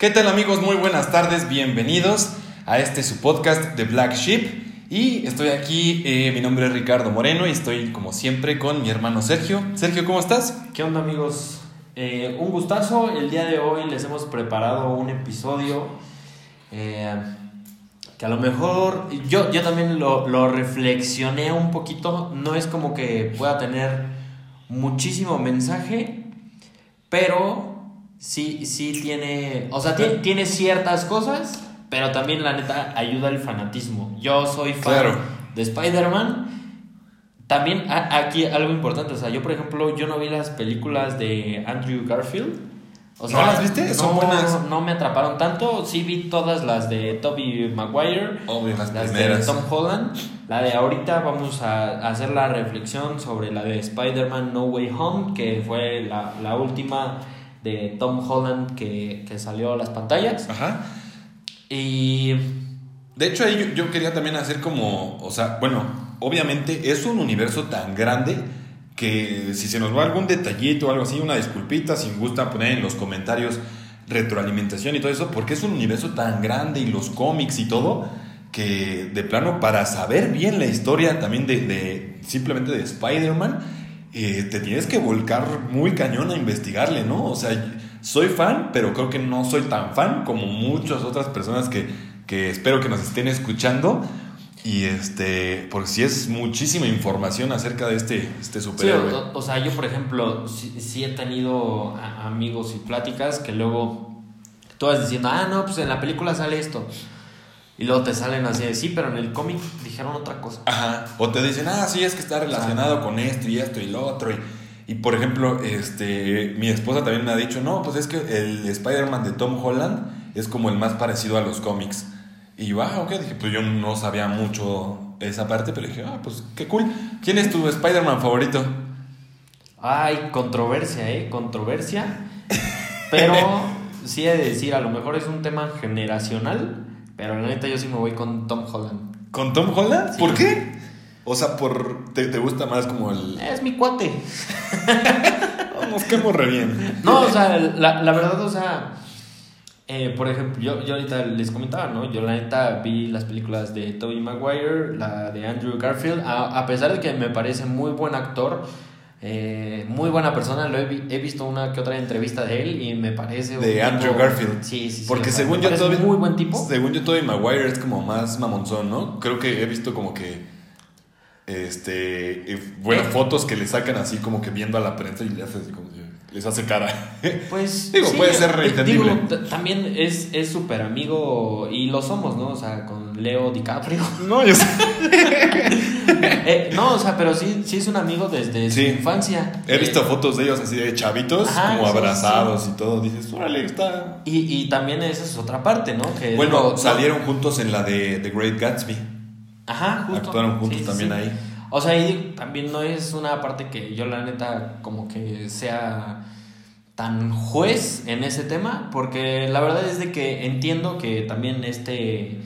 ¿Qué tal amigos? Muy buenas tardes, bienvenidos a este su podcast de Black Sheep. Y estoy aquí, eh, mi nombre es Ricardo Moreno y estoy como siempre con mi hermano Sergio. Sergio, ¿cómo estás? ¿Qué onda amigos? Eh, un gustazo, el día de hoy les hemos preparado un episodio eh, que a lo mejor yo, yo también lo, lo reflexioné un poquito, no es como que pueda tener muchísimo mensaje, pero sí, sí tiene, o sea, tiene, tiene ciertas cosas, pero también la neta ayuda el fanatismo. Yo soy fan Claro. de Spider-Man. También a- aquí algo importante, o sea, yo por ejemplo, yo no vi las películas de Andrew Garfield. O ¿No las viste? No, Son buenas. no me atraparon tanto. Sí vi todas las de Tobey Maguire, Obvio, las las primeras. de Tom Holland. La de ahorita vamos a a hacer la reflexión sobre la de Spider-Man No Way Home, que fue la, la última de Tom Holland que, que salió a las pantallas. Ajá. Y De hecho, ahí yo, yo quería también hacer como, o sea, bueno, obviamente es un universo tan grande que si se nos va algún detallito o algo así, una disculpita, si gusta poner en los comentarios retroalimentación y todo eso, porque es un universo tan grande y los cómics y todo, que de plano para saber bien la historia también de, de simplemente de Spider-Man, eh, te tienes que volcar muy cañón a investigarle, ¿no? O sea, soy fan, pero creo que no soy tan fan como muchas otras personas que, que espero que nos estén escuchando. Y este, porque sí es muchísima información acerca de este, este Sí, superhéroe. o, o sea, yo por ejemplo, sí, sí he tenido a- amigos y pláticas que luego tú vas diciendo, ah, no, pues en la película sale esto. Y luego te salen así de, sí, pero en el cómic dijeron otra cosa. Ajá. O te dicen, ah, sí, es que está relacionado con esto y esto y lo otro. Y, y, por ejemplo, este, mi esposa también me ha dicho, no, pues es que el Spider-Man de Tom Holland es como el más parecido a los cómics. Y yo, ah, ok, dije, pues yo no sabía mucho esa parte, pero dije, ah, pues qué cool. ¿Quién es tu Spider-Man favorito? Ay, controversia, ¿eh? Controversia. Pero sí he de decir, a lo mejor es un tema generacional, pero la neta yo sí me voy con Tom Holland. ¿Con Tom Holland? Sí. ¿Por qué? O sea, por te, te gusta más como el... Es mi cuate. Nos quedamos re bien. No, o sea, la, la verdad, o sea, eh, por ejemplo, yo, yo ahorita les comentaba, ¿no? Yo la neta vi las películas de Tobey Maguire, la de Andrew Garfield, a, a pesar de que me parece muy buen actor, eh, muy buena persona, lo he, vi- he visto una que otra entrevista de él y me parece... un De tipo- Andrew Garfield. Sí, sí, sí. Porque según yo muy buen tipo. Según yo Maguire es como más mamonzón, ¿no? Creo que he visto como que este eh, bueno, Eh. fotos que le sacan así como que viendo a la prensa y le hace así como les hace cara. Pues Digo, puede ser di- entendible. digo, t- también es es súper amigo y lo somos, ¿no? O sea, con Leo DiCaprio. no, yo sé. Eh, no, o sea, pero sí, sí es un amigo desde Sí. su infancia. He Eh, visto fotos de ellos así de chavitos, Ajá, como sí, abrazados y todo. Dices, órale, está. Y, y también esa es otra parte, ¿no? Que Bueno, salieron juntos en la de The Great Gatsby. Ajá, justo. Actuaron juntos también ahí. O sea, y también no es una parte que yo la neta como que sea tan juez en ese tema, porque la verdad es de que entiendo que también este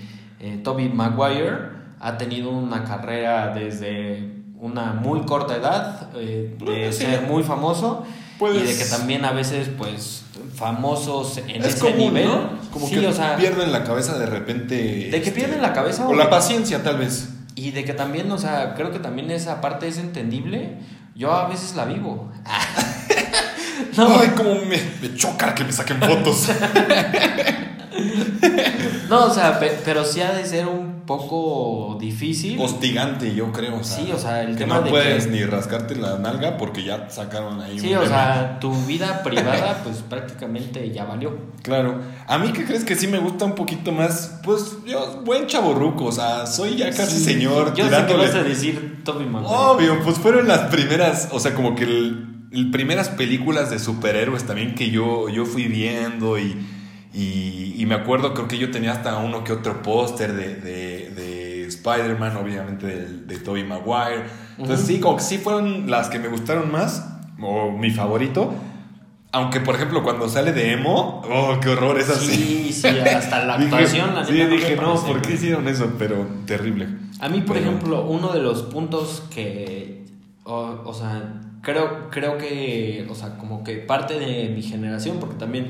eh, Toby Maguire ha tenido una carrera desde una muy corta edad, eh, de sí. ser muy famoso Puedes- y de que también a veces pues famosos en es ese común, nivel, ¿no? Como sí, que o sea, pierden la cabeza de repente. de que este, pierden la cabeza O la paciencia, tal vez. y de que también, o sea, creo que también esa parte es entendible. Yo a veces la vivo. no, Ay, como me, me choca que me saquen fotos. no, o sea, pe- pero sí ha de ser un poco difícil. Hostigante, yo creo. O sea, Sí, o sea, el que tema no de puedes que- ni rascarte la nalga porque ya sacaron ahí Sí, un o tema. sea, tu vida privada, pues prácticamente ya valió. Claro. A mí, ¿qué crees que sí me gusta un poquito más? Pues yo, buen chaborruco, o sea, soy ya casi Sí, señor. Yo sé que vas a decir Toby Maguire. Obvio, pues fueron las primeras, o sea, como que el, el primeras películas de superhéroes también que yo, yo fui viendo y, y, y me acuerdo, creo que yo tenía hasta uno que otro póster de, de, de Spider-Man, obviamente de, de Tobey Maguire. Entonces sí, como que sí fueron las que me gustaron más, o mi favorito. Aunque, por ejemplo, cuando sale de emo, oh, qué horror, es así. Sí, sí, hasta la Dije- actuación, la Sí, dije, no. ¿por qué hicieron eso? Pero terrible. A mí, por Pero- ejemplo, uno de los puntos que, o, o sea, creo, creo que, o sea, como que parte de mi generación, porque también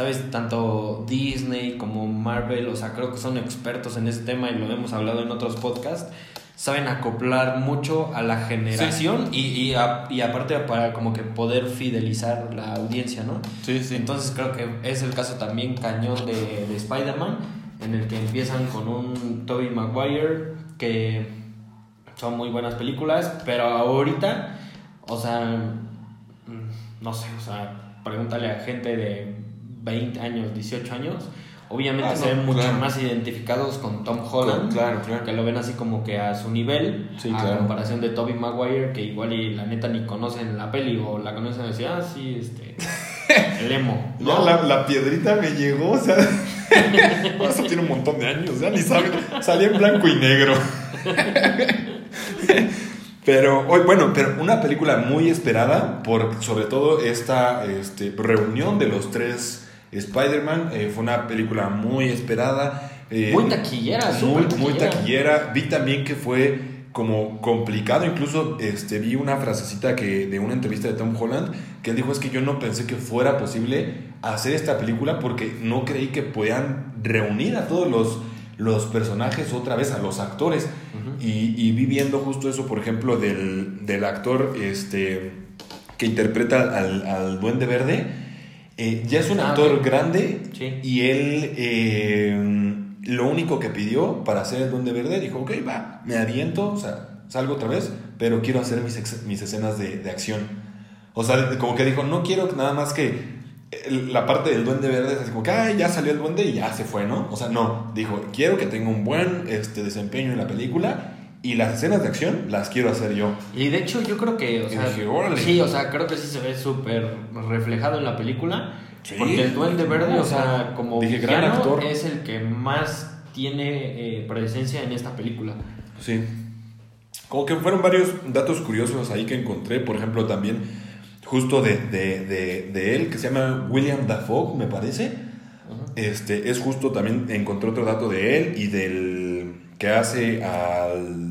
¿sabes? Tanto Disney como Marvel, o sea, creo que son expertos en ese tema y lo hemos hablado en otros podcasts. Saben acoplar mucho a la generación y, y, y aparte para como que poder fidelizar la audiencia, ¿no? Sí, sí. Entonces creo que es el caso también cañón de, de Spider-Man, en el que empiezan con un Tobey Maguire que son muy buenas películas, pero ahorita, o sea, mm, no sé, o sea, pregúntale a gente de 20 años, 18 años, obviamente Ah, se no, ven mucho claro. más identificados con Tom Holland, Claro, claro. que lo ven así como que a su nivel, Sí, a comparación de Tobey Maguire, que igual y la neta ni conocen la peli o la conocen y decían, ah, sí, este, el emo. Ya la, la piedrita me llegó, o sea. Eso tiene un montón de años, ya ni saben. Salía en blanco y negro. Pero, hoy, bueno, pero una película muy esperada por sobre todo esta este, reunión de los tres Spider-Man. eh, fue una película muy esperada. eh, Muy taquillera, muy, súper muy taquillera. taquillera. Vi también que fue como complicado. Incluso este, vi una frasecita que, de una entrevista de Tom Holland que él dijo es que yo no pensé que fuera posible hacer esta película porque no creí que puedan reunir a todos los, los personajes otra vez, a los actores. y, y vi viendo justo eso, por ejemplo, del, del actor este, que interpreta al, al Duende Verde. Eh, ya es un Ah, actor grande Sí. y él eh, lo único que pidió para hacer el Duende Verde dijo, ok, va, me aviento, o sea, salgo otra vez, pero quiero hacer mis, ex- mis escenas de, de acción. O sea, como que dijo, no quiero nada más que la parte del Duende Verde es así como que, ay, ya salió el Duende y ya se fue, ¿no? O sea, no, dijo, quiero que tenga un buen este, desempeño en la película y las escenas de acción las quiero hacer yo. Y de hecho yo creo que, o sea, dije, órale. sí, o sea, creo que sí se ve súper reflejado en la película. Sí. Porque el Duende Verde, o sea, como dije, gran actor. es el que más tiene eh, presencia en esta película. Sí. Como que fueron varios datos curiosos ahí que encontré. Por ejemplo, también justo de, de, de, de él, que se llama William Dafoe, me parece. Este, es justo también encontré otro dato de él y del que hace al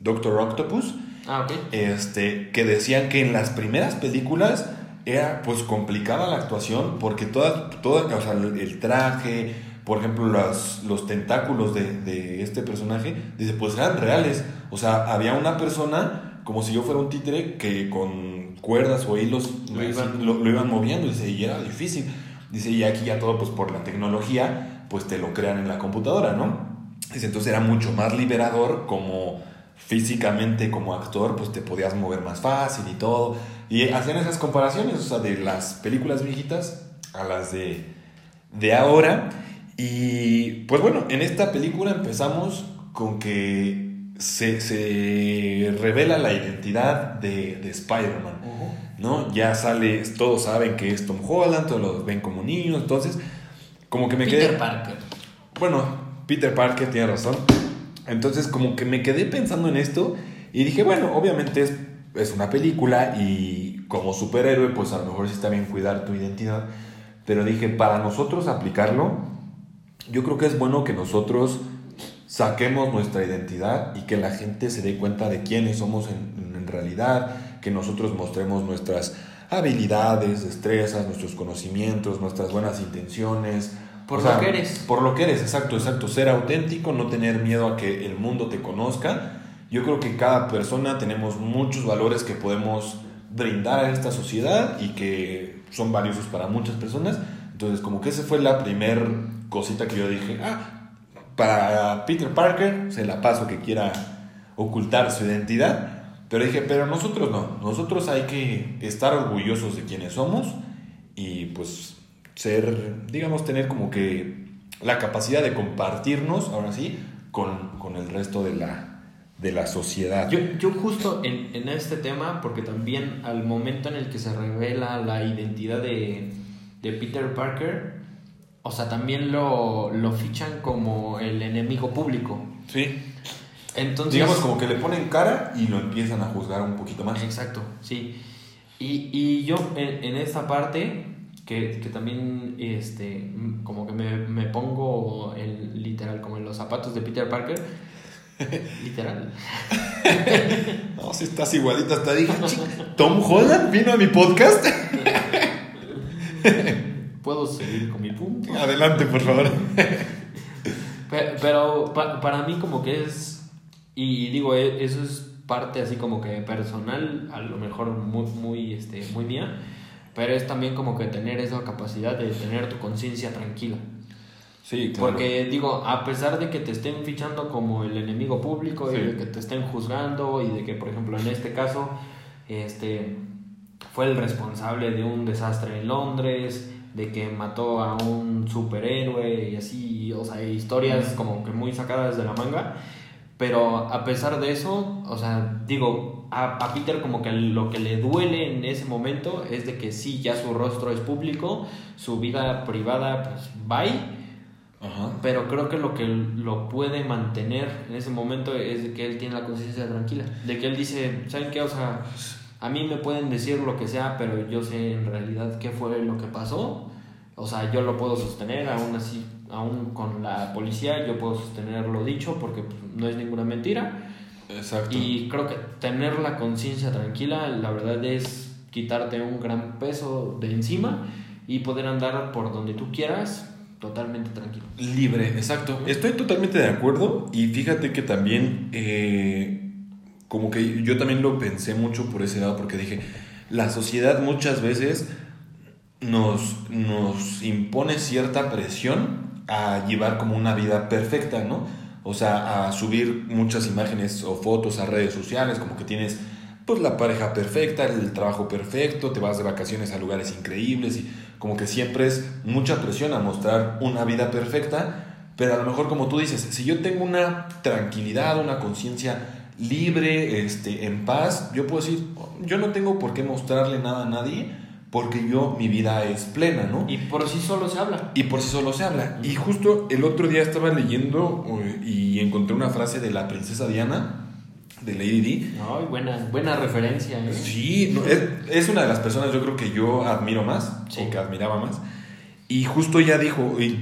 Doctor Octopus. Ah, ok. Este, que decían que en las primeras películas era pues complicada la actuación porque toda, toda o sea, el, traje, por ejemplo, los, los tentáculos de, de este personaje, dice, pues eran reales. O sea, había una persona, como si yo fuera un títere, que con cuerdas o hilos Lo iban- lo, lo iban moviendo, dice, y era difícil. Dice, y aquí ya todo, pues por la tecnología, pues te lo crean en la computadora, ¿no? Dice, entonces era mucho más liberador como físicamente como actor, pues te podías mover más fácil y todo. Y hacían esas comparaciones, o sea, de las películas viejitas a las de, de ahora. Y pues bueno, en esta película empezamos con que se, se revela la identidad de, de Spider-Man. ¿no? Ya sale, todos saben que es Tom Holland, todos lo ven como niños, entonces como que me Peter quedé... Parker. Bueno, Peter Parker tiene razón. Entonces como que me quedé pensando en esto y dije, bueno, obviamente es, es una película y como superhéroe pues a lo mejor sí está bien cuidar tu identidad, pero dije, para nosotros aplicarlo, yo creo que es bueno que nosotros saquemos nuestra identidad y que la gente se dé cuenta de quiénes somos en, en realidad, que nosotros mostremos nuestras habilidades, destrezas, nuestros conocimientos, nuestras buenas intenciones. Por O sea, lo que eres. Por lo que eres, exacto, exacto. Ser auténtico, no tener miedo a que el mundo te conozca. Yo creo que cada persona tenemos muchos valores que podemos brindar a esta sociedad y que son valiosos para muchas personas. Entonces, como que esa fue la primer cosita que yo dije, ah, para Peter Parker se la paso que quiera ocultar su identidad. Pero dije, pero nosotros no, nosotros hay que estar orgullosos de quienes somos y pues ser, digamos, tener como que la capacidad de compartirnos, ahora sí, con, con el resto de la, de la sociedad. Yo, yo justo en, en este tema, porque también al momento en el que se revela la identidad de, de Peter Parker, o sea, también lo, lo fichan como el enemigo público. sí, Entonces, digamos como que le ponen cara y lo empiezan a juzgar un poquito más. Exacto, sí. Y, y yo en, en esta parte, que, que también este, como que me, me pongo el, literal como en los zapatos de Peter Parker, literal. No, si estás igualita, hasta dije, "Chi, Tom Holland vino a mi podcast. puedo seguir con mi punto. Adelante, por favor. Pero, para mí como que es, y digo, e, eso es parte así como que personal, a lo mejor muy, muy, este, muy mía, pero es también como que tener esa capacidad de tener tu conciencia tranquila. Sí, claro. Porque digo, a pesar de que te estén fichando como el enemigo público y de que te estén juzgando y de que, por ejemplo, en este caso, este fue el responsable de un desastre en Londres, de que mató a un superhéroe y así, o sea, historias como que muy sacadas de la manga. Pero a pesar de eso, o sea, digo, a, a, Peter como que lo que le duele en ese momento es de que sí, ya su rostro es público, su vida privada, pues, bye. Pero creo que lo que lo puede mantener en ese momento es de que él tiene la conciencia tranquila. De que él dice, ¿saben qué? O sea, a mí me pueden decir lo que sea, pero yo sé en realidad qué fue lo que pasó. O sea, yo lo puedo sostener, aún así, aún con la policía, yo puedo sostener lo dicho porque pues, no es ninguna mentira. Exacto. Y creo que tener la conciencia tranquila, la verdad es quitarte un gran peso de encima y poder andar por donde tú quieras totalmente tranquilo. Libre, exacto. Estoy totalmente de acuerdo y fíjate que también... Eh como que yo también lo pensé mucho por ese lado, porque dije, la sociedad muchas veces nos, nos impone cierta presión a llevar como una vida perfecta, ¿no? O sea, a subir muchas imágenes o fotos a redes sociales, como que tienes pues la pareja perfecta, el trabajo perfecto, te vas de vacaciones a lugares increíbles y como que siempre es mucha presión a mostrar una vida perfecta, pero a lo mejor como tú dices, si yo tengo una tranquilidad, una conciencia libre, este, en paz, yo puedo decir, yo no tengo por qué mostrarle nada a nadie porque yo, mi vida es plena, ¿no? Y por sí solo se habla. Y por sí solo se habla. Y justo el otro día estaba leyendo eh, y encontré una frase de la princesa Diana, de Lady Di. Ay, buena, buena referencia, ¿eh? Sí, es, una de las personas yo creo que yo admiro más, o que admiraba más. Y justo ya dijo, y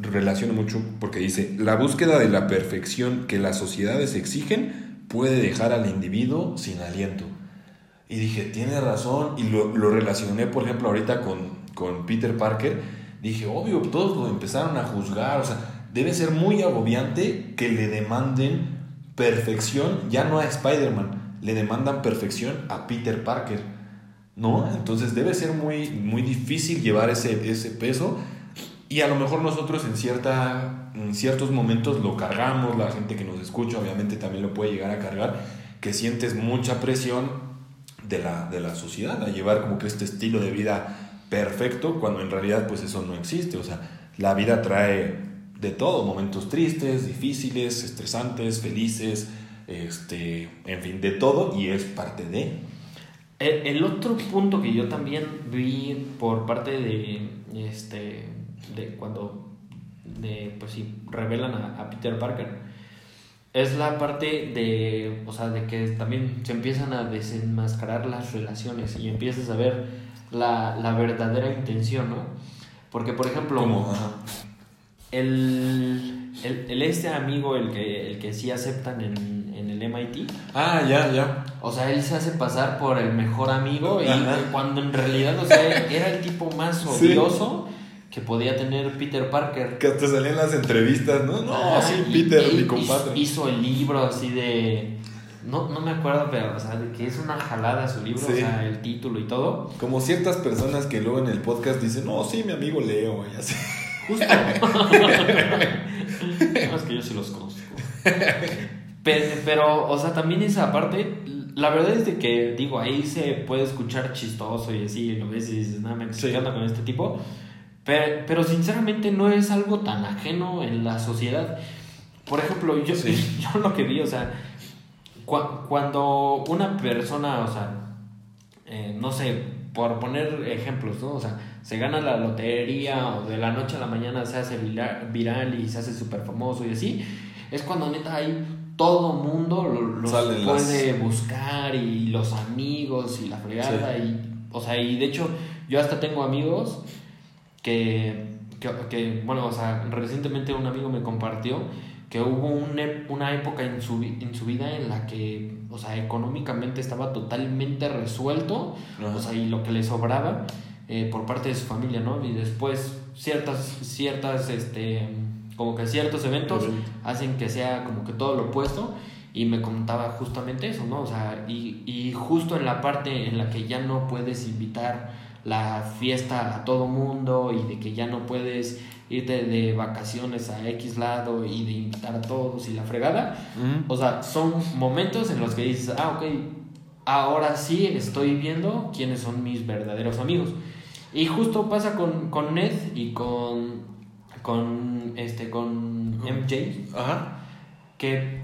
relaciono mucho porque dice, la búsqueda de la perfección que las sociedades exigen puede dejar al individuo sin aliento. Y dije, tiene razón, y lo, lo relacioné, por ejemplo, ahorita con, con, Peter Parker. Dije, obvio, todos lo empezaron a juzgar, o sea, debe ser muy agobiante que le demanden perfección, ya no a Spider-Man, le demandan perfección a Peter Parker, ¿no? Entonces debe ser muy, muy difícil llevar ese, ese peso y a lo mejor nosotros en, cierta, en ciertos momentos lo cargamos, la gente que nos escucha obviamente también lo puede llegar a cargar, que sientes mucha presión de la, de la sociedad a llevar como que este estilo de vida perfecto, cuando en realidad pues eso no existe. O sea, la vida trae de todo, momentos tristes, difíciles, estresantes, felices, este, en fin, de todo y es parte de... El, otro punto que yo también vi por parte de este de cuando de, pues sí, revelan a, Peter Parker, es la parte de, o sea, de que también se empiezan a desenmascarar las relaciones y empiezas a ver la, la verdadera intención, ¿no? Porque, por ejemplo, el, el, el, este amigo, el que, el que sí aceptan en, en, el MIT. Ah, ya, ya. O sea, él se hace pasar por el mejor amigo y cuando en realidad, o sea, era el tipo más odioso que podía tener Peter Parker. Que hasta salían las entrevistas, ¿no? No, así Peter, mi compadre. Hizo el libro así de. No, no me acuerdo, pero, o sea, de que es una jalada su libro, o sea, el título y todo. Como ciertas personas que luego en el podcast dicen, no, sí, mi amigo Leo, y así. Justo. es que yo sí los conozco. Pero, pero, o sea, también esa parte, la verdad es de que, digo, ahí se puede escuchar chistoso y así, lo ves y dices, nada, me estoy con este tipo. Pero, sinceramente no es algo tan ajeno en la sociedad. Por ejemplo, yo, yo lo que vi, o sea, cuando una persona, o sea, eh, no sé, por poner ejemplos, ¿no? O sea, se gana la lotería o de la noche a la mañana se hace viral y se hace súper famoso y así, es cuando neta hay todo mundo lo, puede buscar y los amigos y la fregada y, o sea, y de hecho yo hasta tengo amigos que, que, bueno, o sea, recientemente un amigo me compartió que hubo una época en su, en su vida en la que, o sea, económicamente estaba totalmente resuelto, o sea, y lo que le sobraba, eh, por parte de su familia, ¿no? Y después ciertas, ciertas, este, como que ciertos eventos hacen que sea como que todo lo opuesto y me contaba justamente eso, ¿no? O sea, y, y justo en la parte en la que ya no puedes invitar la fiesta a todo mundo y de que ya no puedes irte de vacaciones a X lado y de invitar a todos y la fregada. O sea, son momentos en los que dices, ah, ok, ahora sí estoy viendo quiénes son mis verdaderos amigos. Y justo pasa con, con Ned y con, con, este, con MJ. Ajá. Que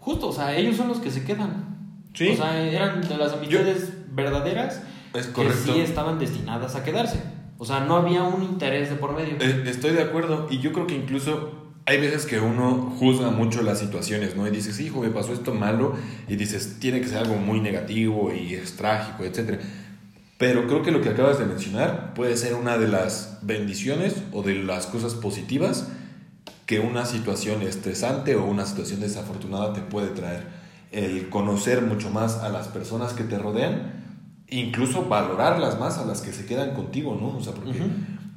justo, o sea, ellos son los que se quedan. Sí. O sea, eran de las amistades verdaderas Es que sí estaban destinadas a quedarse. O sea, no había un interés de por medio. Eh, Estoy de acuerdo y yo creo que incluso hay veces que uno juzga mucho las situaciones, ¿no? Y dices, hijo, me pasó esto malo y dices, tiene que ser algo muy negativo y es trágico, etc. Pero creo que lo que acabas de mencionar puede ser una de las bendiciones o de las cosas positivas que una situación estresante o una situación desafortunada te puede traer. El conocer mucho más a las personas que te rodean, incluso valorarlas más a las que se quedan contigo, ¿no? O sea, porque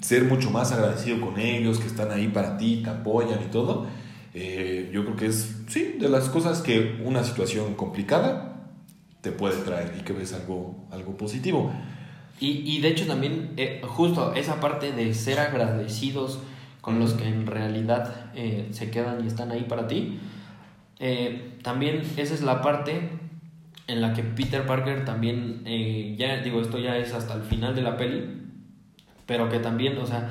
ser mucho más agradecido con ellos, que están ahí para ti, te apoyan y todo, eh, yo creo que es, sí, de las cosas que una situación complicada te puede traer y que ves algo, algo positivo. Y, y de hecho también, eh, justo esa parte de ser agradecidos con los que en realidad eh, se quedan y están ahí para ti, también esa es la parte en la que Peter Parker también, eh, ya digo, esto ya es hasta el final de la peli, pero que también, o sea,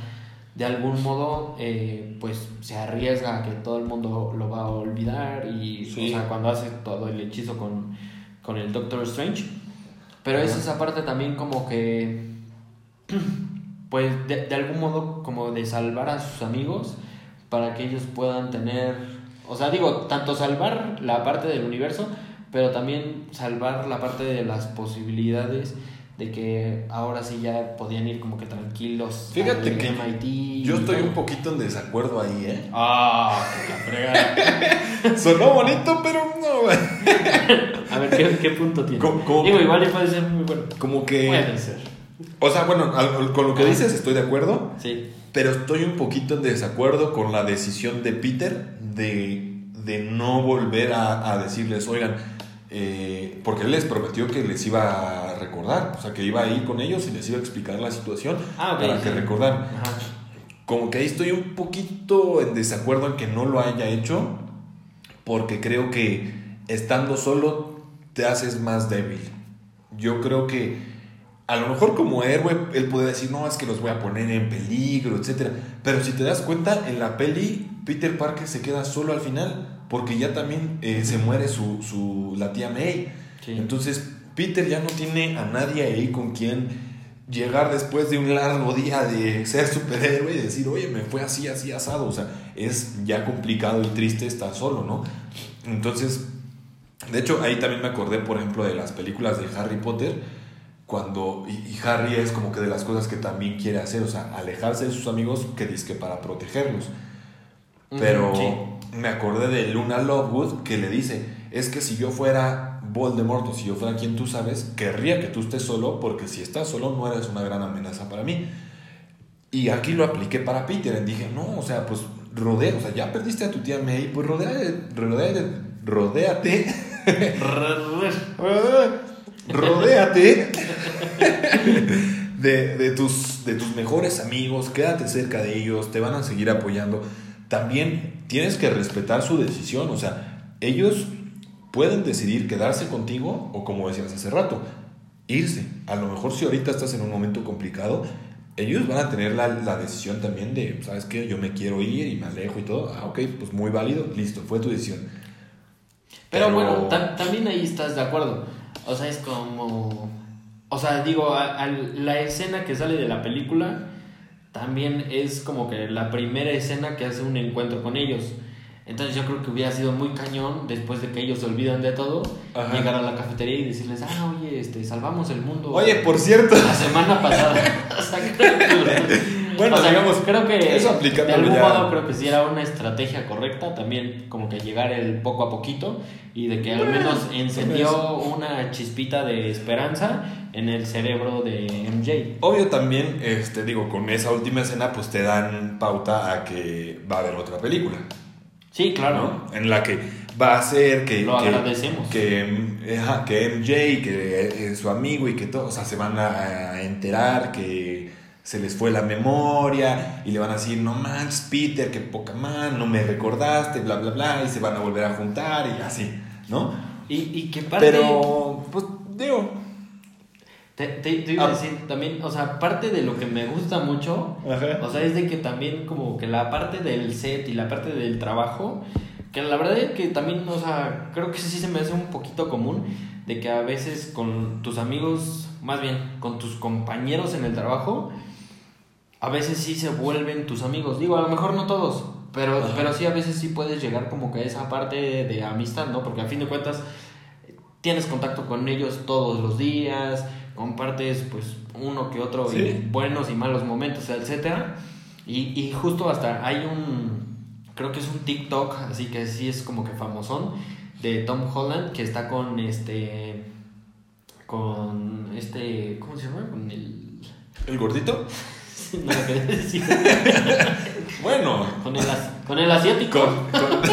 de algún modo, eh, pues se arriesga a que todo el mundo lo va a olvidar y, Sí. o sea, cuando hace todo el hechizo con, con el Doctor Strange. Pero es esa parte también como que, pues de, de algún modo como de salvar a sus amigos para que ellos puedan tener, o sea, digo, tanto salvar la parte del universo, pero también salvar la parte de las posibilidades de que ahora sí ya podían ir como que tranquilos. Fíjate al que MIT Yo estoy un poquito en desacuerdo ahí, ¿eh? Ah, que la. Sonó bonito, pero no. A ver, ¿qué, qué punto tiene? ¿Cómo- cómo- Digo, igual y puede ser muy bueno. Como que... Puede ser. O sea, bueno, con lo que dices estoy de acuerdo, Sí. pero estoy un poquito en desacuerdo con la decisión de Peter de, de no volver a, a decirles, oigan, eh, porque él les prometió que les iba a recordar, o sea, que iba a ir con ellos y les iba a explicar la situación Ah, ok, para sí. que recordaran. Ajá. Como que ahí estoy un poquito en desacuerdo en que no lo haya hecho, porque creo que estando solo te haces más débil. Yo creo que a lo mejor como héroe él puede decir, no, es que los voy a poner en peligro, etc. Pero si te das cuenta, en la peli Peter Parker se queda solo al final, porque ya también eh, se muere su, su, la tía May. Sí. Entonces Peter ya no tiene a nadie ahí con quien llegar después de un largo día de ser superhéroe y decir, oye, me fue así, así, asado. O sea, es ya complicado y triste estar solo, ¿no? Entonces, de hecho, ahí también me acordé, por ejemplo, de las películas de Harry Potter, cuando, y, y Harry es como que de las cosas que también quiere hacer, o sea, alejarse de sus amigos que que para protegerlos. Pero sí. Me acordé de Luna Lovewood que le dice, es que si yo fuera Voldemort o si yo fuera quien tú sabes, querría que tú estés solo porque si estás solo no eres una gran amenaza para mí. Y aquí lo apliqué para Peter, y dije, no, o sea, pues rodea, o sea, ya perdiste a tu tía May, pues rodea, rodea, rodéate, rodéate de, de tus, de tus mejores amigos, quédate cerca de ellos, te van a seguir apoyando. También tienes que respetar su decisión, o sea, ellos pueden decidir quedarse contigo o como decías hace rato, irse. A lo mejor si ahorita estás en un momento complicado, ellos van a tener la, la decisión también de, ¿sabes qué? Yo me quiero ir y me alejo y todo. Ah, ok, pues muy válido, listo, fue tu decisión. Pero, bueno, tam- también ahí estás de acuerdo. O sea, es como. O sea, digo, a- a la escena que sale de la película también es como que la primera escena que hace un encuentro con ellos. Entonces yo creo que hubiera sido muy cañón después de que ellos se olvidan de todo, Ajá. llegar a la cafetería y decirles, ah, oye, este, salvamos el mundo. Oye, por cierto, La semana pasada. Bueno, O sea, digamos, creo que eso de algún ya- modo creo que sí era una estrategia correcta también como que llegar el poco a poquito y de que al menos encendió una chispita de esperanza en el cerebro de MJ. Obvio también, este, digo, con esa última escena, pues te dan pauta a que va a haber otra película, Sí, claro. ¿no? En la que va a ser que... Lo que, agradecemos. Que, ajá, que MJ, que es su amigo y que todos, o sea, se van a enterar que se les fue la memoria y le van a decir, no manches, Peter, que poca man, no me recordaste, bla, bla, bla, y se van a volver a juntar y así, ¿no? Y, y que parte... Pero, pues, digo... Te, te- te iba a Ah. decir también, o sea, parte de lo que me gusta mucho, Ajá. o sea, es de que también como que la parte del set y la parte del trabajo, que la verdad es que también, o sea, creo que sí se me hace un poquito común, de que a veces con tus amigos, más bien con tus compañeros en el trabajo, a veces sí se vuelven tus amigos. Digo, a lo mejor no todos, pero, Ajá. pero sí a veces sí puedes llegar como que a esa parte de amistad, ¿no? Porque a fin de cuentas tienes contacto con ellos todos los días, compartes pues uno que otro y buenos y malos momentos, etcétera. Y, y justo hasta hay un, creo que es un TikTok, así que sí es como que famosón, de Tom Holland que está con este, con este, ¿cómo se llama? Con el... ¿El gordito? No lo quería decir. Bueno, Con el, con el asiático. Con- con-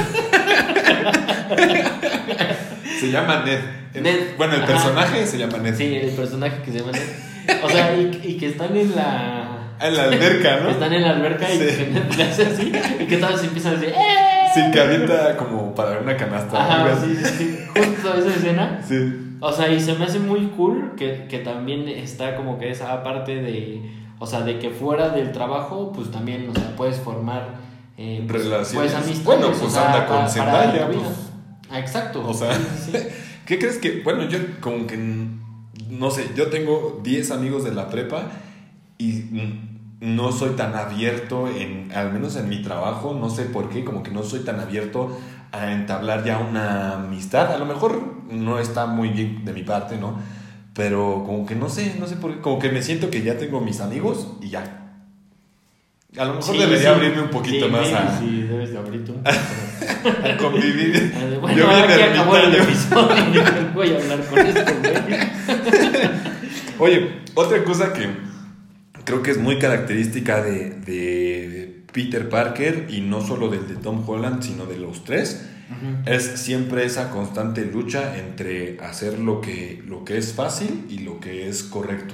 se llama Ned. Ned. Bueno, el Ajá. personaje se llama Ned. Sí, el personaje que se llama Ned. O sea, y, y que están en la. En la alberca, que ¿no? están en la alberca y que Ned le hace así. Y que todos empiezan a decir ¡Eh! Sí, que avienta como para una canasta. Ajá, sí, sí, sí. Justo esa escena. Sí. O sea, y se me hace muy cool que, que también está como que esa parte de. O sea, de que fuera del trabajo, pues también, o sea, puedes formar. Eh, pues, Relaciones. Pues amistades. Bueno, o pues sea, anda con Zendaya, pues. Ah, exacto. O sea, Sí, sí, sí. ¿Qué crees que.? Bueno, yo como que. No sé, yo tengo 10 amigos de la prepa y no soy tan abierto, en, al menos en mi trabajo, no sé por qué, como que no soy tan abierto a entablar ya una amistad. A lo mejor no está muy bien de mi parte, ¿no? Pero como que no sé, no sé por qué, como que me siento que ya tengo mis amigos y ya. A lo mejor Sí, debería sí. abrirme un poquito Sí, más a, Sí, debes de abrirte un poquito más. a convivir. Bueno, Yo bien aquí acabó el episodio. Voy a hablar con esto, güey. Oye, otra cosa que creo que es muy característica de, de Peter Parker y no solo del de Tom Holland, sino de los tres, es siempre esa constante lucha entre hacer lo que, lo que es fácil y lo que es correcto.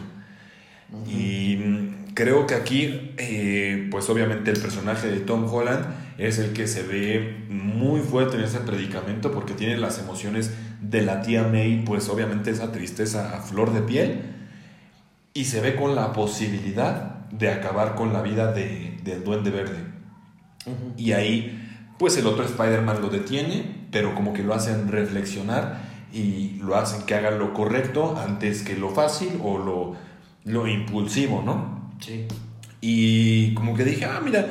Y mm, creo que aquí, eh, pues obviamente el personaje de Tom Holland es el que se ve muy fuerte en ese predicamento porque tiene las emociones de la tía May, pues obviamente esa tristeza a flor de piel y se ve con la posibilidad de acabar con la vida de, del duende verde. Y ahí, pues el otro Spider-Man lo detiene, pero como que lo hacen reflexionar y lo hacen que haga lo correcto antes que lo fácil o lo, lo impulsivo, ¿no? Sí. Y como que dije, ah, mira,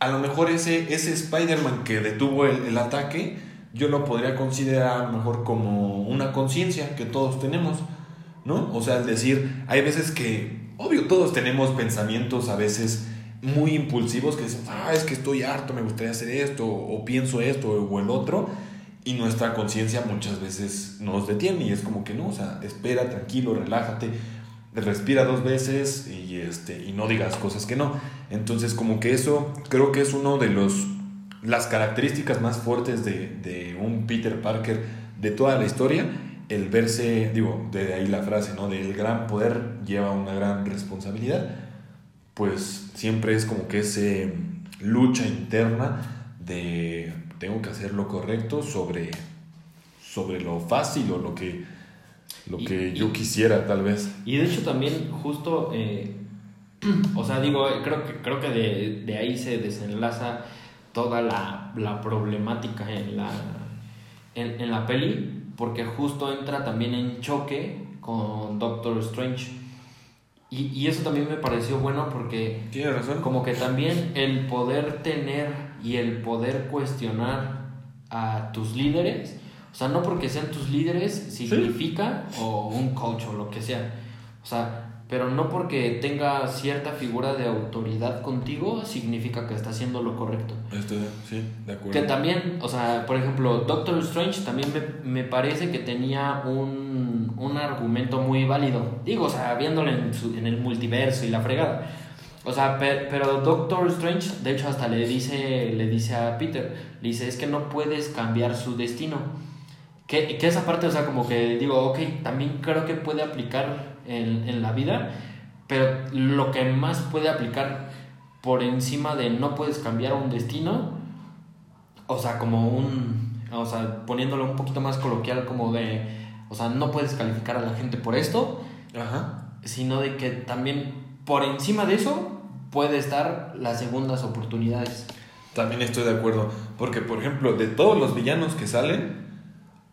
a lo mejor ese, ese Spider-Man que detuvo el, el ataque, yo lo podría considerar a lo mejor como una conciencia que todos tenemos, ¿no? O sea, es decir, hay veces que, obvio, todos tenemos pensamientos a veces muy impulsivos que dicen, ah, es que estoy harto, me gustaría hacer esto, o pienso esto, o el otro, y nuestra conciencia muchas veces nos detiene y es como que no, o sea, espera, tranquilo, relájate, respira dos veces y, este, y no digas cosas que no. Entonces, como que eso creo que es uno de los las características más fuertes de, de un Peter Parker de toda la historia, el verse, digo, de ahí la frase, ¿no? Del gran poder lleva una gran responsabilidad, pues siempre es como que ese lucha interna de tengo que hacer lo correcto sobre, sobre lo fácil o lo que, lo que y- yo quisiera tal vez. Y de hecho también justo, eh, o sea, digo, eh, creo que, creo que de, de ahí se desenlaza toda la, la problemática en la, en, en la peli, porque justo entra también en choque con Doctor Strange. Y, y eso también me pareció bueno porque Tiene razón. como que también el poder tener y el poder cuestionar a tus líderes, o sea, no porque sean tus líderes significa, o un coach o lo que sea, o sea, pero no porque tenga cierta figura de autoridad contigo significa que está haciendo lo correcto. Estoy, sí, de acuerdo. Que también, o sea, por ejemplo, Doctor Strange también me, me parece que tenía un, un, argumento muy válido. Digo, o sea, viéndolo en, el multiverso y la fregada. O sea, pero Doctor Strange, de hecho, hasta le dice, le dice a Peter, le dice, es que no puedes cambiar su destino. Que, que esa parte, o sea, como que digo, ok, también creo que puede aplicar en, en la vida, pero lo que más puede aplicar por encima de no puedes cambiar un destino, o sea, como un, o sea, poniéndolo un poquito más coloquial, como de, o sea, no puedes calificar a la gente por esto, Ajá. sino de que también por encima de eso puede estar las segundas oportunidades. También estoy de acuerdo, porque por ejemplo, de todos los villanos que salen,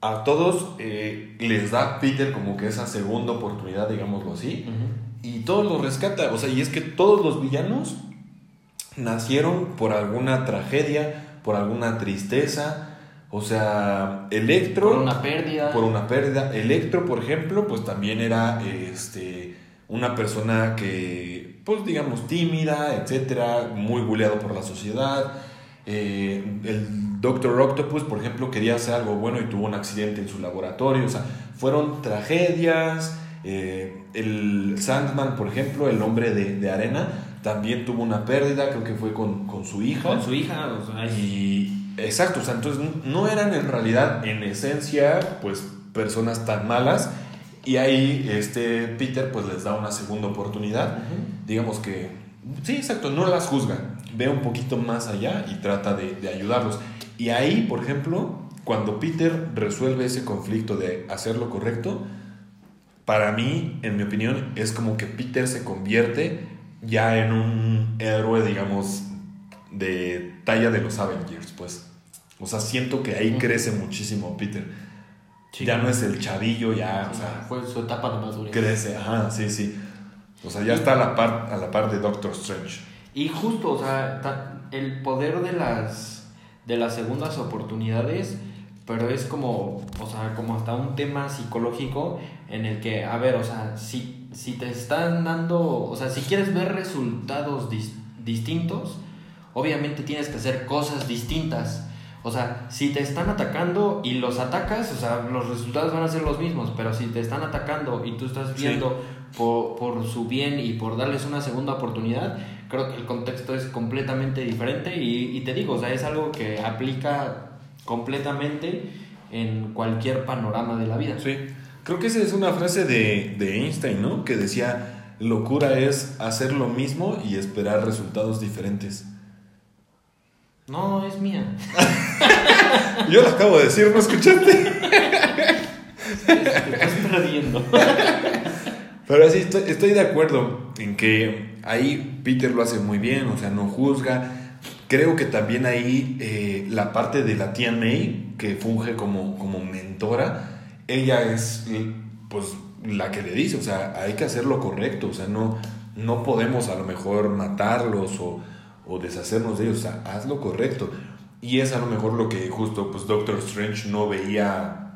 a todos eh, les da Peter como que esa segunda oportunidad, digámoslo así, uh -huh. y todos los rescata. O sea, y es que todos los villanos nacieron por alguna tragedia, por alguna tristeza. O sea, Electro. Por una pérdida. Por una pérdida. Electro, por ejemplo, pues también era este, una persona que, pues digamos, tímida, etcétera, muy buleado por la sociedad. Eh, el Doctor Octopus, por ejemplo, quería hacer algo bueno y tuvo un accidente en su laboratorio. O sea, fueron tragedias. Eh, el Sandman, por ejemplo, el hombre de, de, arena, también tuvo una pérdida, creo que fue con, con su hija. Con su hija, o sea, y exacto, o sea, entonces no eran en realidad, en esencia, pues personas tan malas. Y ahí este Peter pues les da una segunda oportunidad. Uh -huh. Digamos que, sí, exacto, no las juzga, ve un poquito más allá y trata de, de ayudarlos. Y ahí, por ejemplo, cuando Peter resuelve ese conflicto de hacer lo correcto, para mí, en mi opinión, es como que Peter se convierte ya en un héroe, digamos, de talla de los Avengers, pues. O sea, siento que ahí crece muchísimo Peter. Sí, ya no es el chavillo, ya, o sea, fue su etapa de madurez. Crece, ajá, sí, sí. O sea, ya está a la par, a la par de Doctor Strange. Y justo, o sea, el poder de las de las segundas oportunidades pero es como, o sea, como hasta un tema psicológico en el que, a ver, o sea, si, si te están dando, o sea, si quieres ver resultados dis distintos, obviamente tienes que hacer cosas distintas. O sea, si te están atacando y los atacas, o sea, los resultados van a ser los mismos, pero si te están atacando y tú estás viendo sí. por, por su bien y por darles una segunda oportunidad, creo que el contexto es completamente diferente y, y te digo, o sea, es algo que aplica completamente en cualquier panorama de la vida. Sí, creo que esa es una frase de, de Einstein, ¿no? Que decía, locura es hacer lo mismo y esperar resultados diferentes. No, es mía. Yo lo acabo de decir, ¿no escuchaste? Te estás perdiendo. Pero sí, estoy, estoy de acuerdo en que ahí Peter lo hace muy bien, o sea, no juzga, Creo que también ahí eh, la parte de la tía May, que funge como, como mentora, ella es pues la que le dice, o sea, hay que hacer lo correcto, o sea, no, no podemos a lo mejor matarlos o, o deshacernos de ellos, o sea, haz lo correcto. Y es a lo mejor lo que justo pues Doctor Strange no veía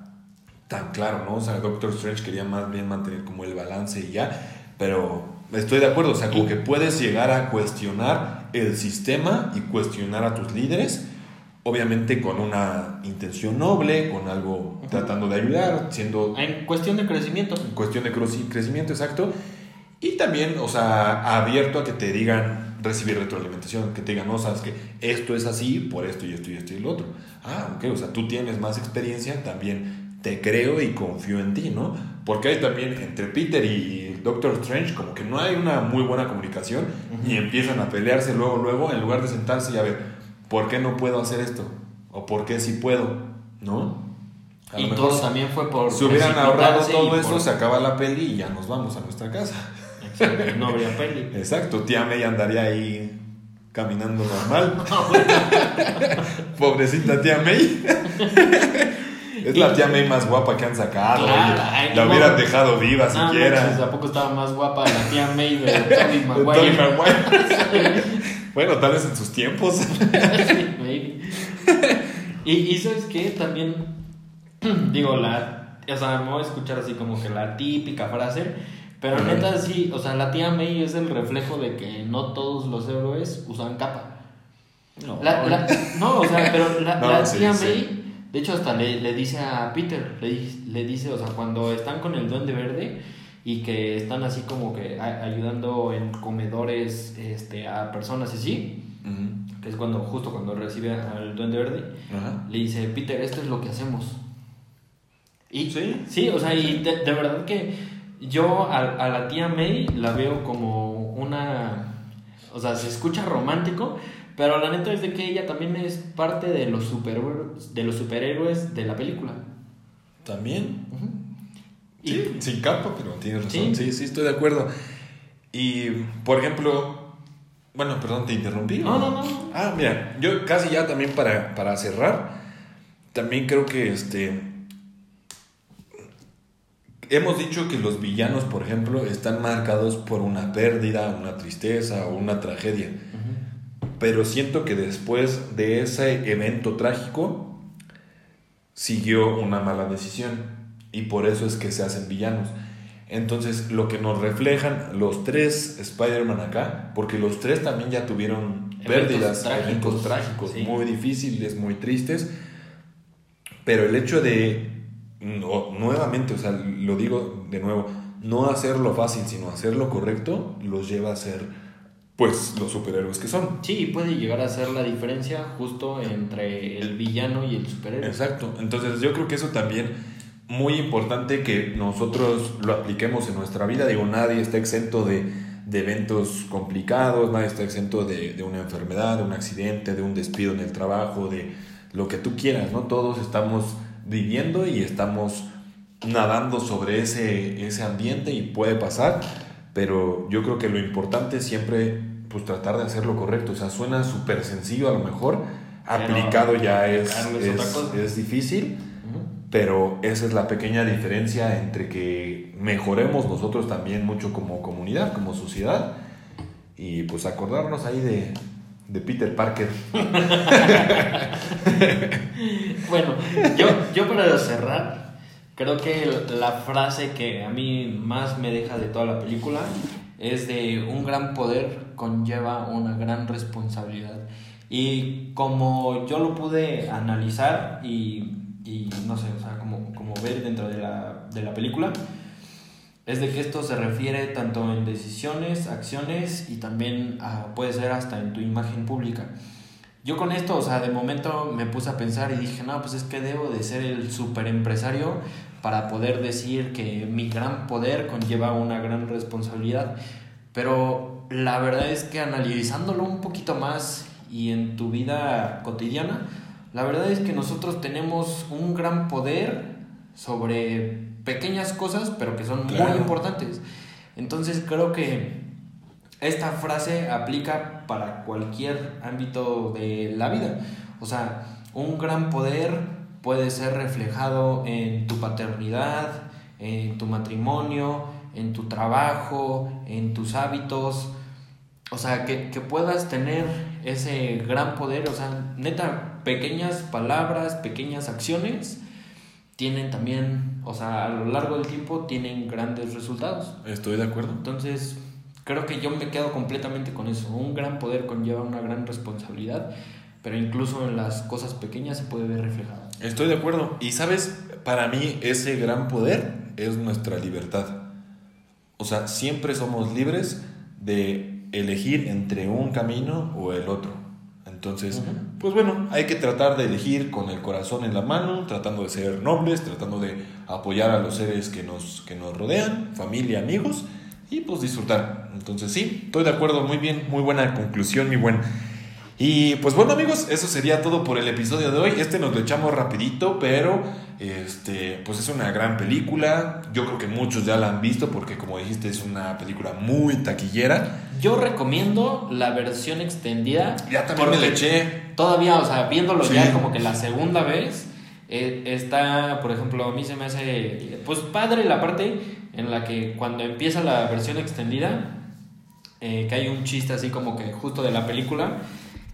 tan claro, ¿no? O sea, Doctor Strange quería más bien mantener como el balance y ya, pero estoy de acuerdo, o sea, como que puedes llegar a cuestionar el sistema y cuestionar a tus líderes, obviamente con una intención noble, con algo -huh. tratando de ayudar, siendo... En cuestión de crecimiento. En cuestión de crecimiento, exacto. Y también, o sea, abierto a que te digan, recibir retroalimentación, que te digan, no, sabes que esto es así por esto y esto y esto y lo otro. Ah, ok, o sea, tú tienes más experiencia, también te creo y confío en ti, ¿no? Porque hay también entre Peter y Doctor Strange como que no hay una muy buena comunicación uh -huh. y empiezan a pelearse luego, luego, en lugar de sentarse y a ver, ¿por qué no puedo hacer esto? ¿O por qué sí puedo? ¿No? A y todo también fue por... Si hubieran ahorrado todo eso, por... se acaba la peli y ya nos vamos a nuestra casa. No habría peli. Exacto, tía May andaría ahí caminando normal. Pobrecita tía May. Es la tía May más guapa que han sacado. Claro, ay, la no, hubieran dejado viva no, siquiera. Pues, ¿A poco estaba más guapa la tía May de Tony Maguire? Bueno, tal vez en sus tiempos. y, y sabes qué, también digo, la, o sea, me voy a escuchar así como que la típica frase, Pero Ujú. neta sí, o sea, la tía May es el reflejo de que no todos los héroes usan capa. No, La- la- no, o sea, pero la, No, la sí, tía sí. May, de hecho, hasta le, le dice a Peter, le, le dice, o sea, cuando están con el Duende Verde y que están así como que a- ayudando en comedores este, a personas así, Ujú. que es cuando justo cuando recibe al Duende Verde, le dice, Peter, esto es lo que hacemos. Y Sí. sí, o sea, y de, de verdad que yo a, a la tía May la veo como una, o sea, se escucha romántico, pero la neta es de que ella también es parte de los superhéroes, de los superhéroes de la película. También. Sí, sin capa, pero tienes razón. Sí. sí, estoy de acuerdo. Y, por ejemplo, bueno, perdón, te interrumpí. No, ¿o no, no. Ah, mira, yo casi ya también para, para cerrar, también creo que este... Hemos dicho que los villanos, por ejemplo, están marcados por una pérdida, una tristeza o una tragedia. Pero siento que después de ese evento trágico siguió una mala decisión y por eso es que se hacen villanos. Entonces, lo que nos reflejan los tres Spider-Man acá, porque los tres también ya tuvieron pérdidas, trágicos. eventos trágicos, Sí. muy difíciles, muy tristes, pero el hecho de, no- nuevamente, o sea, lo digo de nuevo, no hacerlo fácil, sino hacerlo correcto, los lleva a ser, pues, los superhéroes que son. Sí, puede llegar a ser la diferencia justo entre el villano y el superhéroe. Exacto. Entonces yo creo que eso también muy importante que nosotros lo apliquemos en nuestra vida. Digo, nadie está exento de, de eventos complicados, nadie está exento de, de una enfermedad, de un accidente, de un despido en el trabajo, de lo que tú quieras, ¿no? Todos estamos viviendo y estamos nadando sobre ese, ese ambiente y puede pasar, pero yo creo que lo importante es siempre pues tratar de hacer lo correcto. O sea, suena súper sencillo a lo mejor, aplicado ya es, es es, difícil, Ujú. pero esa es la pequeña diferencia entre que mejoremos nosotros también mucho como comunidad, como sociedad, y pues acordarnos ahí de, de Peter Parker. Bueno, yo, yo para cerrar, creo que la frase que a mí más me deja de toda la película es de un gran poder conlleva una gran responsabilidad. Y como yo lo pude analizar y, y no sé, o sea, como, como ver dentro de la, de la película, es de que esto se refiere tanto en decisiones, acciones y también ah, puede ser hasta en tu imagen pública. Yo con esto, o sea, de momento me puse a pensar y dije, no, pues es que debo de ser el super empresario para poder decir que mi gran poder conlleva una gran responsabilidad. Pero la verdad es que analizándolo un poquito más y en tu vida cotidiana, la verdad es que nosotros tenemos un gran poder sobre pequeñas cosas, pero que son muy importantes. Entonces creo que esta frase aplica para cualquier ámbito de la vida. O sea, un gran poder puede ser reflejado en tu paternidad, en tu matrimonio, en tu trabajo, en tus hábitos. O sea, que, que puedas tener ese gran poder. O sea, neta, pequeñas palabras, pequeñas acciones tienen también, o sea, a lo largo del tiempo tienen grandes resultados. Estoy de acuerdo. Entonces, creo que yo me quedo completamente con eso. Un gran poder conlleva una gran responsabilidad, pero incluso en las cosas pequeñas se puede ver reflejado. Estoy de acuerdo. Y sabes, para mí ese gran poder es nuestra libertad. O sea, siempre somos libres de elegir entre un camino o el otro. Entonces, pues bueno, hay que tratar de elegir con el corazón en la mano, tratando de ser nobles, tratando de apoyar a los seres que nos, que nos rodean, familia, amigos, y pues disfrutar. Entonces sí, estoy de acuerdo, muy bien, muy buena conclusión, mi buen. Y pues bueno amigos, eso sería todo por el episodio de hoy. Este nos lo echamos rapidito, pero este, pues es una gran película. Yo creo que muchos ya la han visto porque como dijiste es una película muy taquillera. Yo recomiendo la versión extendida. Ya también me la eché. Todavía, o sea, viéndolo Sí. ya como que la segunda vez, eh, está, por ejemplo, a mí se me hace, pues padre la parte en la que cuando empieza la versión extendida, eh, que hay un chiste así como que justo de la película,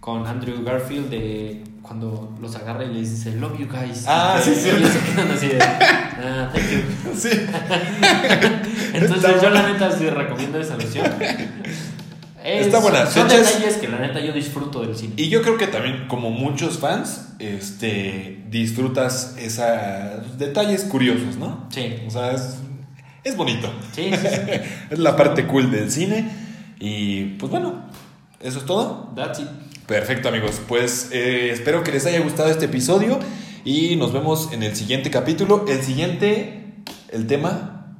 con Andrew Garfield de cuando los agarra y les dice, love you guys. Ah, sí, sí. ellos se quedan así de, ah, thank you. Sí. Entonces yo la neta sí recomiendo esa versión. Es- Está buena. Son detalles que la neta yo disfruto del cine. Y yo creo que también, como muchos fans, este, disfrutas esos detalles curiosos, ¿no? Sí. O sea, es, es bonito. Sí, sí, sí. Es la parte cool del cine. Y pues bueno, eso es todo. That's it. Perfecto amigos, pues eh, espero que les haya gustado este episodio y nos vemos en el siguiente capítulo. El siguiente, el tema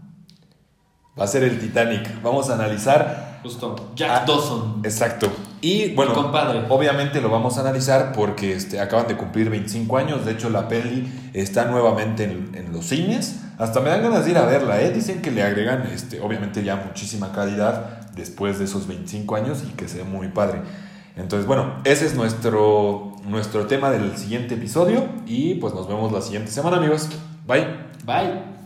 va a ser el Titanic. Vamos a analizar Justo. Jack Ah, Dawson. Exacto. Y bueno, compadre. obviamente lo vamos a analizar porque este, acaban de cumplir 25 años. De hecho, la peli está nuevamente en, en los cines. Hasta me dan ganas de ir a verla, ¿eh? Dicen que le agregan, este, obviamente, ya muchísima calidad después de esos 25 años y que se ve muy padre. Entonces, bueno, ese es nuestro, nuestro tema del siguiente episodio. Y pues nos vemos la siguiente semana, amigos. Bye. Bye.